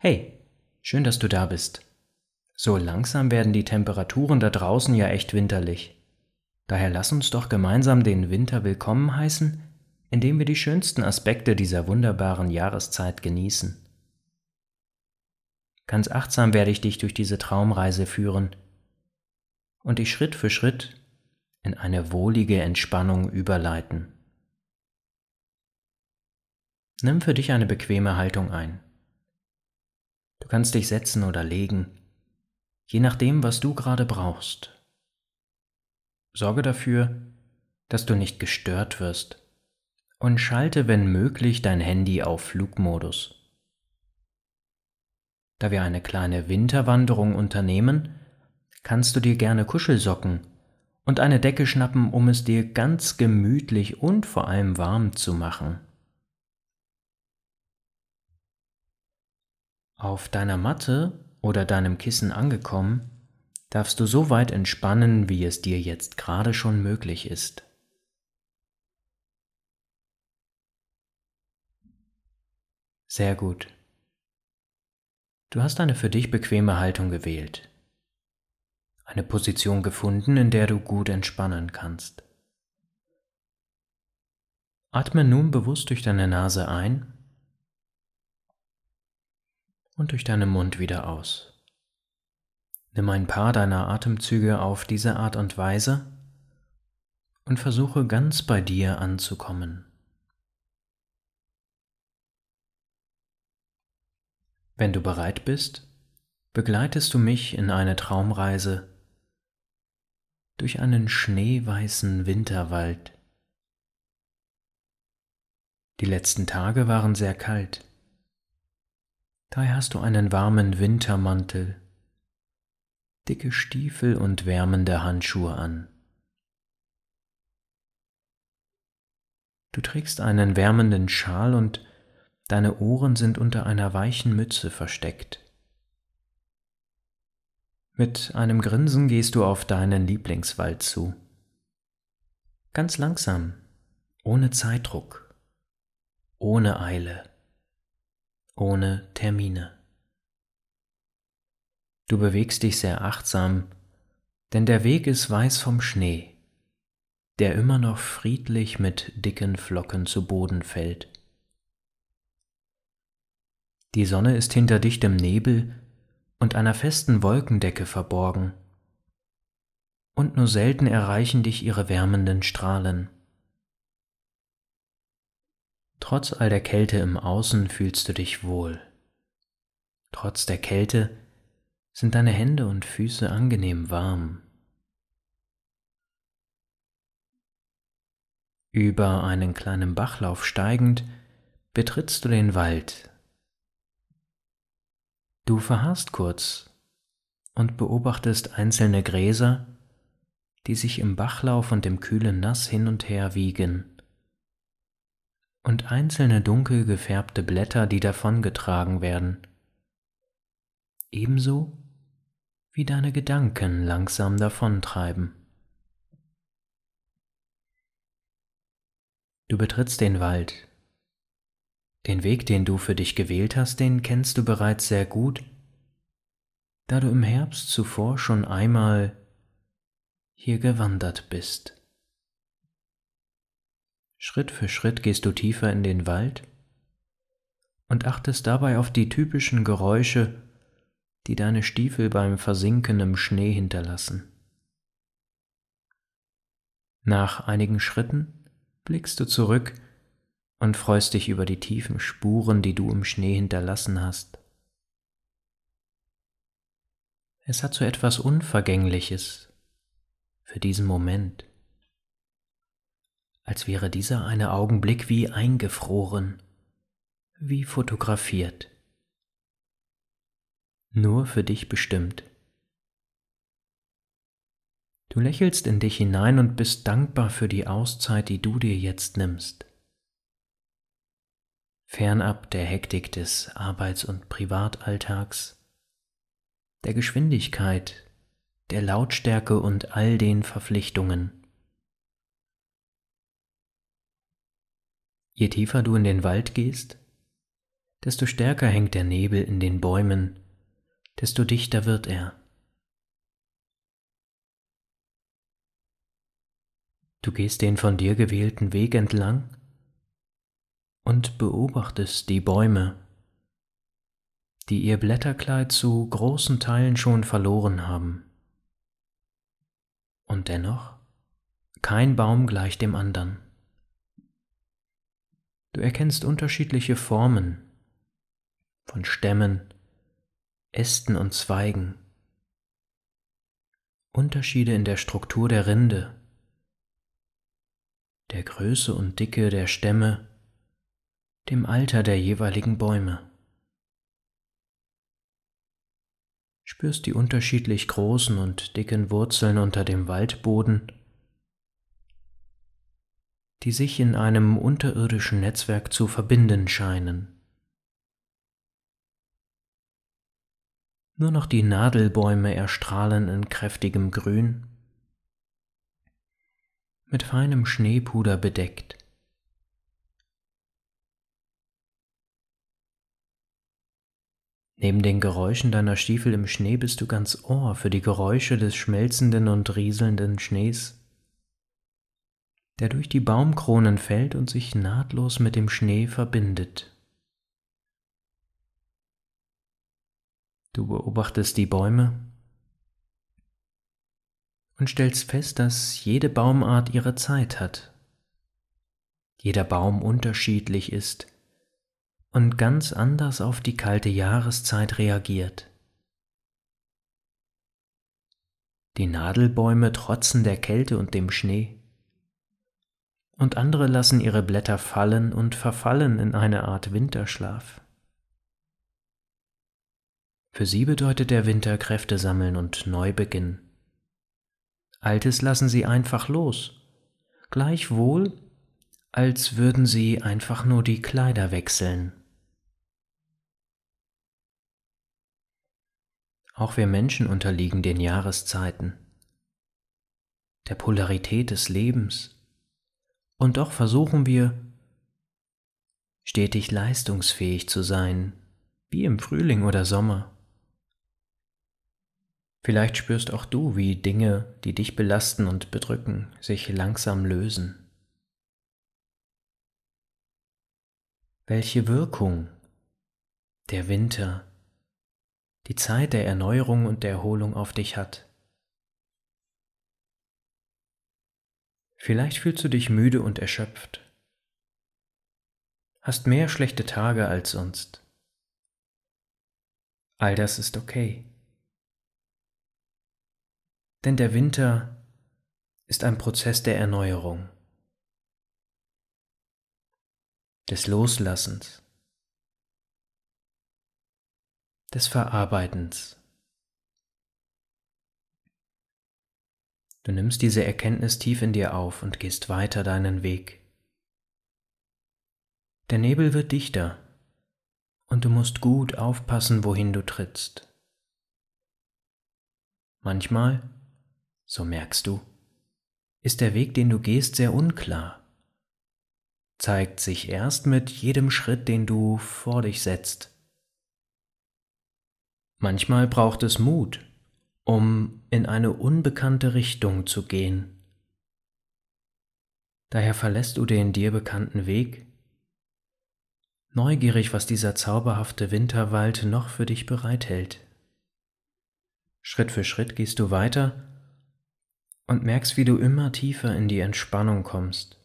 Hey, schön, dass du da bist. So langsam werden die Temperaturen da draußen ja echt winterlich. Daher lass uns doch gemeinsam den Winter willkommen heißen, indem wir die schönsten Aspekte dieser wunderbaren Jahreszeit genießen. Ganz achtsam werde ich dich durch diese Traumreise führen und dich Schritt für Schritt in eine wohlige Entspannung überleiten. Nimm für dich eine bequeme Haltung ein. Du kannst dich setzen oder legen, je nachdem, was du gerade brauchst. Sorge dafür, dass du nicht gestört wirst und schalte, wenn möglich, dein Handy auf Flugmodus. Da wir eine kleine Winterwanderung unternehmen, kannst du dir gerne Kuschelsocken und eine Decke schnappen, um es dir ganz gemütlich und vor allem warm zu machen. Auf deiner Matte oder deinem Kissen angekommen, darfst du so weit entspannen, wie es dir jetzt gerade schon möglich ist. Sehr gut. Du hast eine für dich bequeme Haltung gewählt eine Position gefunden, in der du gut entspannen kannst. Atme nun bewusst durch deine Nase ein und durch deinen Mund wieder aus. Nimm ein paar deiner Atemzüge auf diese Art und Weise und versuche ganz bei dir anzukommen. Wenn du bereit bist, begleitest du mich in eine Traumreise durch einen schneeweißen Winterwald. Die letzten Tage waren sehr kalt. Daher hast du einen warmen Wintermantel, dicke Stiefel und wärmende Handschuhe an. Du trägst einen wärmenden Schal und deine Ohren sind unter einer weichen Mütze versteckt. Mit einem Grinsen gehst du auf deinen Lieblingswald zu. Ganz langsam, ohne Zeitdruck, ohne Eile, ohne Termine. Du bewegst dich sehr achtsam, denn der Weg ist weiß vom Schnee, der immer noch friedlich mit dicken Flocken zu Boden fällt. Die Sonne ist hinter dichtem Nebel und einer festen Wolkendecke verborgen, und nur selten erreichen dich ihre wärmenden Strahlen. Trotz all der Kälte im Außen fühlst du dich wohl. Trotz der Kälte sind deine Hände und Füße angenehm warm. Über einen kleinen Bachlauf steigend betrittst du den Wald Du verharrst kurz und beobachtest einzelne Gräser, die sich im Bachlauf und im kühlen Nass hin und her wiegen, und einzelne dunkel gefärbte Blätter, die davongetragen werden, ebenso wie deine Gedanken langsam davontreiben. Du betrittst den Wald den Weg, den du für dich gewählt hast, den kennst du bereits sehr gut, da du im Herbst zuvor schon einmal hier gewandert bist. Schritt für Schritt gehst du tiefer in den Wald und achtest dabei auf die typischen Geräusche, die deine Stiefel beim Versinken im Schnee hinterlassen. Nach einigen Schritten blickst du zurück und freust dich über die tiefen Spuren, die du im Schnee hinterlassen hast. Es hat so etwas Unvergängliches für diesen Moment, als wäre dieser eine Augenblick wie eingefroren, wie fotografiert, nur für dich bestimmt. Du lächelst in dich hinein und bist dankbar für die Auszeit, die du dir jetzt nimmst fernab der Hektik des Arbeits- und Privatalltags, der Geschwindigkeit, der Lautstärke und all den Verpflichtungen. Je tiefer du in den Wald gehst, desto stärker hängt der Nebel in den Bäumen, desto dichter wird er. Du gehst den von dir gewählten Weg entlang und beobachtest die Bäume, die ihr Blätterkleid zu großen Teilen schon verloren haben. Und dennoch, kein Baum gleicht dem anderen. Du erkennst unterschiedliche Formen von Stämmen, Ästen und Zweigen, Unterschiede in der Struktur der Rinde, der Größe und Dicke der Stämme, dem Alter der jeweiligen Bäume. Spürst die unterschiedlich großen und dicken Wurzeln unter dem Waldboden, die sich in einem unterirdischen Netzwerk zu verbinden scheinen. Nur noch die Nadelbäume erstrahlen in kräftigem Grün mit feinem Schneepuder bedeckt. Neben den Geräuschen deiner Stiefel im Schnee bist du ganz Ohr für die Geräusche des schmelzenden und rieselnden Schnees, der durch die Baumkronen fällt und sich nahtlos mit dem Schnee verbindet. Du beobachtest die Bäume und stellst fest, dass jede Baumart ihre Zeit hat, jeder Baum unterschiedlich ist und ganz anders auf die kalte Jahreszeit reagiert. Die Nadelbäume trotzen der Kälte und dem Schnee, und andere lassen ihre Blätter fallen und verfallen in eine Art Winterschlaf. Für sie bedeutet der Winter Kräfte sammeln und Neubeginn. Altes lassen sie einfach los, gleichwohl, als würden sie einfach nur die Kleider wechseln. Auch wir Menschen unterliegen den Jahreszeiten, der Polarität des Lebens, und doch versuchen wir, stetig leistungsfähig zu sein, wie im Frühling oder Sommer. Vielleicht spürst auch du, wie Dinge, die dich belasten und bedrücken, sich langsam lösen. Welche Wirkung der Winter, die Zeit der Erneuerung und der Erholung auf dich hat. Vielleicht fühlst du dich müde und erschöpft, hast mehr schlechte Tage als sonst. All das ist okay. Denn der Winter ist ein Prozess der Erneuerung, des Loslassens, des Verarbeitens. Du nimmst diese Erkenntnis tief in dir auf und gehst weiter deinen Weg. Der Nebel wird dichter und du musst gut aufpassen, wohin du trittst. Manchmal so merkst du, ist der Weg, den du gehst, sehr unklar, zeigt sich erst mit jedem Schritt, den du vor dich setzt. Manchmal braucht es Mut, um in eine unbekannte Richtung zu gehen. Daher verlässt du den dir bekannten Weg, neugierig, was dieser zauberhafte Winterwald noch für dich bereithält. Schritt für Schritt gehst du weiter und merkst, wie du immer tiefer in die Entspannung kommst,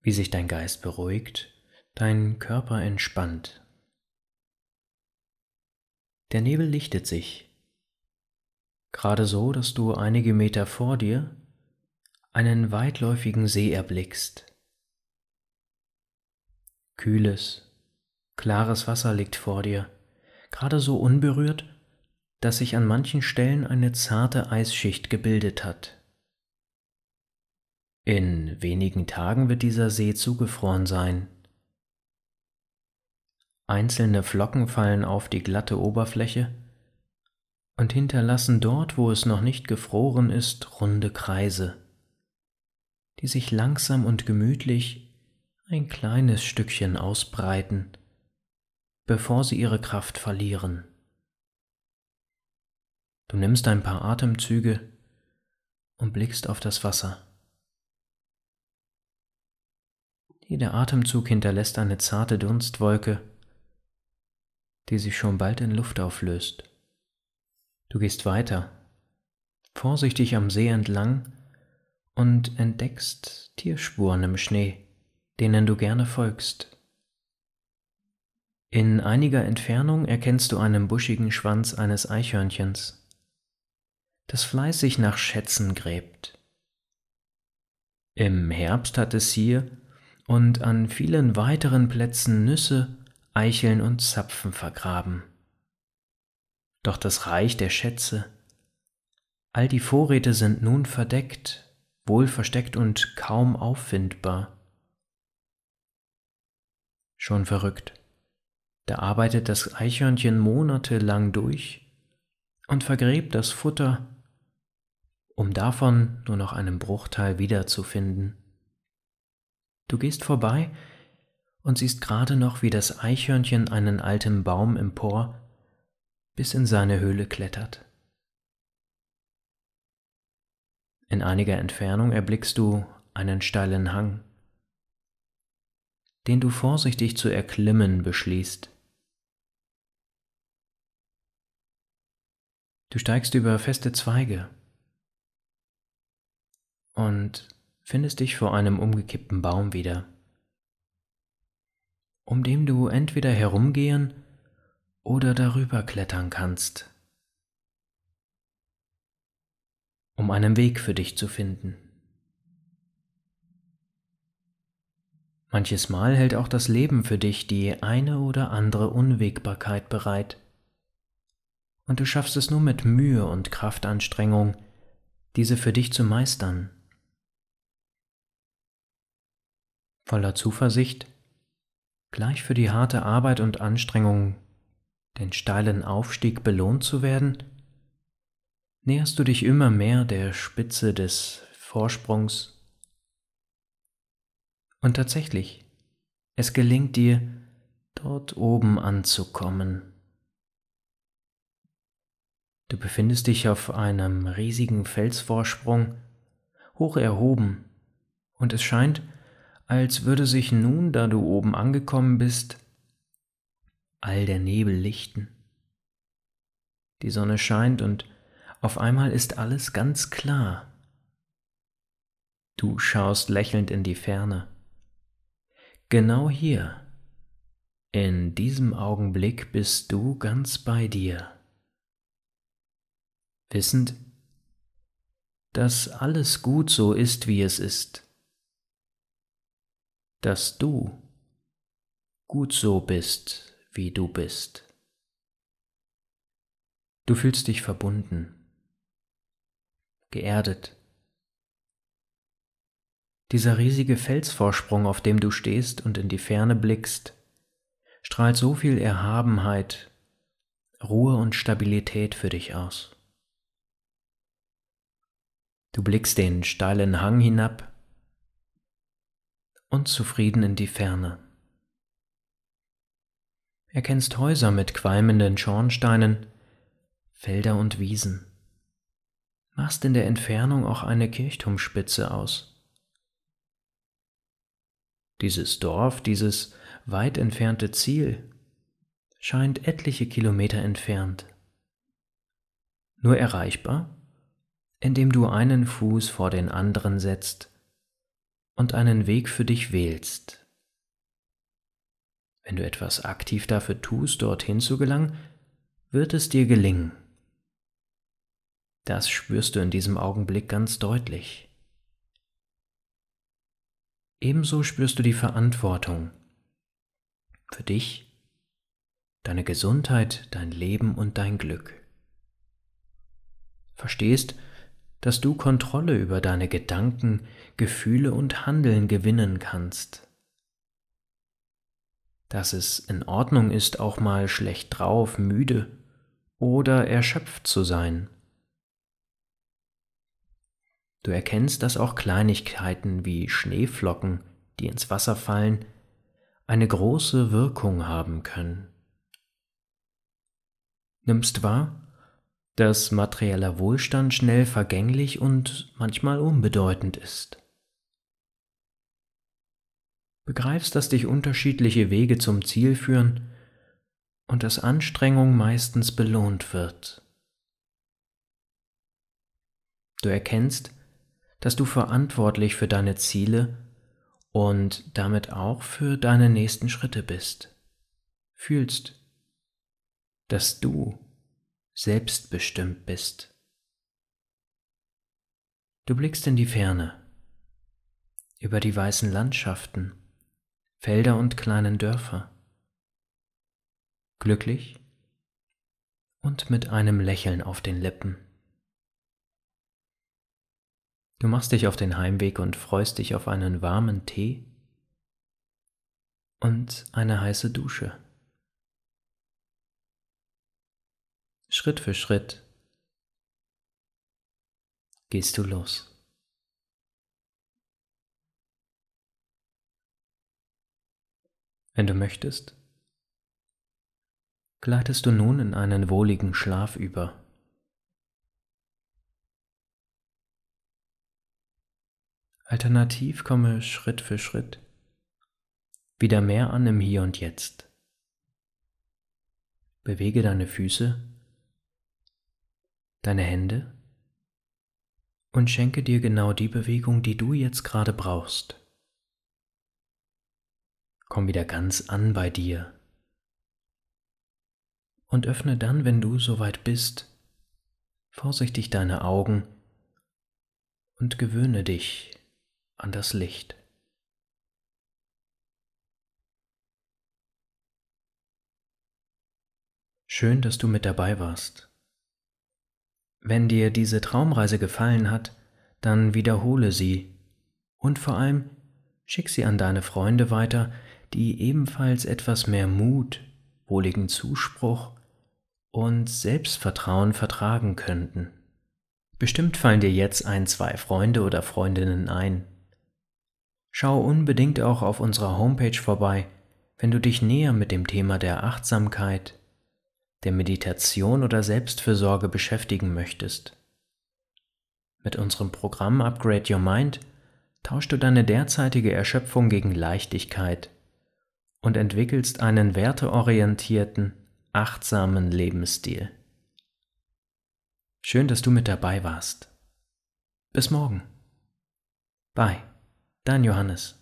wie sich dein Geist beruhigt, dein Körper entspannt. Der Nebel lichtet sich, gerade so, dass du einige Meter vor dir einen weitläufigen See erblickst. Kühles, klares Wasser liegt vor dir, gerade so unberührt, dass sich an manchen Stellen eine zarte Eisschicht gebildet hat. In wenigen Tagen wird dieser See zugefroren sein. Einzelne Flocken fallen auf die glatte Oberfläche und hinterlassen dort, wo es noch nicht gefroren ist, runde Kreise, die sich langsam und gemütlich ein kleines Stückchen ausbreiten, bevor sie ihre Kraft verlieren. Du nimmst ein paar Atemzüge und blickst auf das Wasser. Jeder Atemzug hinterlässt eine zarte Dunstwolke, die sich schon bald in Luft auflöst. Du gehst weiter, vorsichtig am See entlang und entdeckst Tierspuren im Schnee, denen du gerne folgst. In einiger Entfernung erkennst du einen buschigen Schwanz eines Eichhörnchens, das fleißig nach Schätzen gräbt. Im Herbst hat es hier und an vielen weiteren Plätzen Nüsse, Eicheln und Zapfen vergraben. Doch das Reich der Schätze, all die Vorräte sind nun verdeckt, wohl versteckt und kaum auffindbar. Schon verrückt, da arbeitet das Eichhörnchen monatelang durch und vergräbt das Futter, um davon nur noch einen Bruchteil wiederzufinden. Du gehst vorbei und siehst gerade noch, wie das Eichhörnchen einen alten Baum empor bis in seine Höhle klettert. In einiger Entfernung erblickst du einen steilen Hang, den du vorsichtig zu erklimmen beschließt. Du steigst über feste Zweige und findest dich vor einem umgekippten Baum wieder, um dem du entweder herumgehen oder darüber klettern kannst, um einen Weg für dich zu finden. Manches Mal hält auch das Leben für dich die eine oder andere Unwägbarkeit bereit, und du schaffst es nur mit Mühe und Kraftanstrengung, diese für dich zu meistern. voller Zuversicht, gleich für die harte Arbeit und Anstrengung den steilen Aufstieg belohnt zu werden, näherst du dich immer mehr der Spitze des Vorsprungs. Und tatsächlich, es gelingt dir, dort oben anzukommen. Du befindest dich auf einem riesigen Felsvorsprung, hoch erhoben, und es scheint, als würde sich nun, da du oben angekommen bist, all der Nebel lichten. Die Sonne scheint und auf einmal ist alles ganz klar. Du schaust lächelnd in die Ferne. Genau hier, in diesem Augenblick bist du ganz bei dir, wissend, dass alles gut so ist, wie es ist dass du gut so bist, wie du bist. Du fühlst dich verbunden, geerdet. Dieser riesige Felsvorsprung, auf dem du stehst und in die Ferne blickst, strahlt so viel Erhabenheit, Ruhe und Stabilität für dich aus. Du blickst den steilen Hang hinab und zufrieden in die Ferne. Erkennst Häuser mit qualmenden Schornsteinen, Felder und Wiesen. Machst in der Entfernung auch eine Kirchturmspitze aus. Dieses Dorf, dieses weit entfernte Ziel, scheint etliche Kilometer entfernt. Nur erreichbar, indem du einen Fuß vor den anderen setzt und einen Weg für dich wählst. Wenn du etwas aktiv dafür tust, dorthin zu gelangen, wird es dir gelingen. Das spürst du in diesem Augenblick ganz deutlich. Ebenso spürst du die Verantwortung für dich, deine Gesundheit, dein Leben und dein Glück. Verstehst, dass du Kontrolle über deine Gedanken, Gefühle und Handeln gewinnen kannst. Dass es in Ordnung ist, auch mal schlecht drauf, müde oder erschöpft zu sein. Du erkennst, dass auch Kleinigkeiten wie Schneeflocken die ins Wasser fallen, eine große Wirkung haben können. Nimmst wahr, dass materieller Wohlstand schnell vergänglich und manchmal unbedeutend ist. Begreifst, dass dich unterschiedliche Wege zum Ziel führen und dass Anstrengung meistens belohnt wird. Du erkennst, dass du verantwortlich für deine Ziele und damit auch für deine nächsten Schritte bist. Fühlst, dass du selbstbestimmt bist. Du blickst in die Ferne, über die weißen Landschaften, Felder und kleinen Dörfer, glücklich und mit einem Lächeln auf den Lippen. Du machst dich auf den Heimweg und freust dich auf einen warmen Tee und eine heiße Dusche. Schritt für Schritt gehst du los. Wenn du möchtest, gleitest du nun in einen wohligen Schlaf über. Alternativ komme Schritt für Schritt wieder mehr an im Hier und Jetzt. Bewege deine Füße, deine Hände und schenke dir genau die Bewegung, die du jetzt gerade brauchst. Komm wieder ganz an bei dir und öffne dann, wenn du soweit bist, vorsichtig deine Augen und gewöhne dich an das Licht. Schön, dass du mit dabei warst. Wenn dir diese Traumreise gefallen hat, dann wiederhole sie und vor allem schick sie an deine Freunde weiter, die ebenfalls etwas mehr Mut, wohligen Zuspruch und Selbstvertrauen vertragen könnten. Bestimmt fallen dir jetzt ein, zwei Freunde oder Freundinnen ein, Schau unbedingt auch auf unserer Homepage vorbei, wenn du dich näher mit dem Thema der Achtsamkeit, der Meditation oder Selbstfürsorge beschäftigen möchtest. Mit unserem Programm Upgrade Your Mind tauschst du deine derzeitige Erschöpfung gegen Leichtigkeit und entwickelst einen werteorientierten, achtsamen Lebensstil. Schön, dass du mit dabei warst. Bis morgen. Bye. Dein Johannes.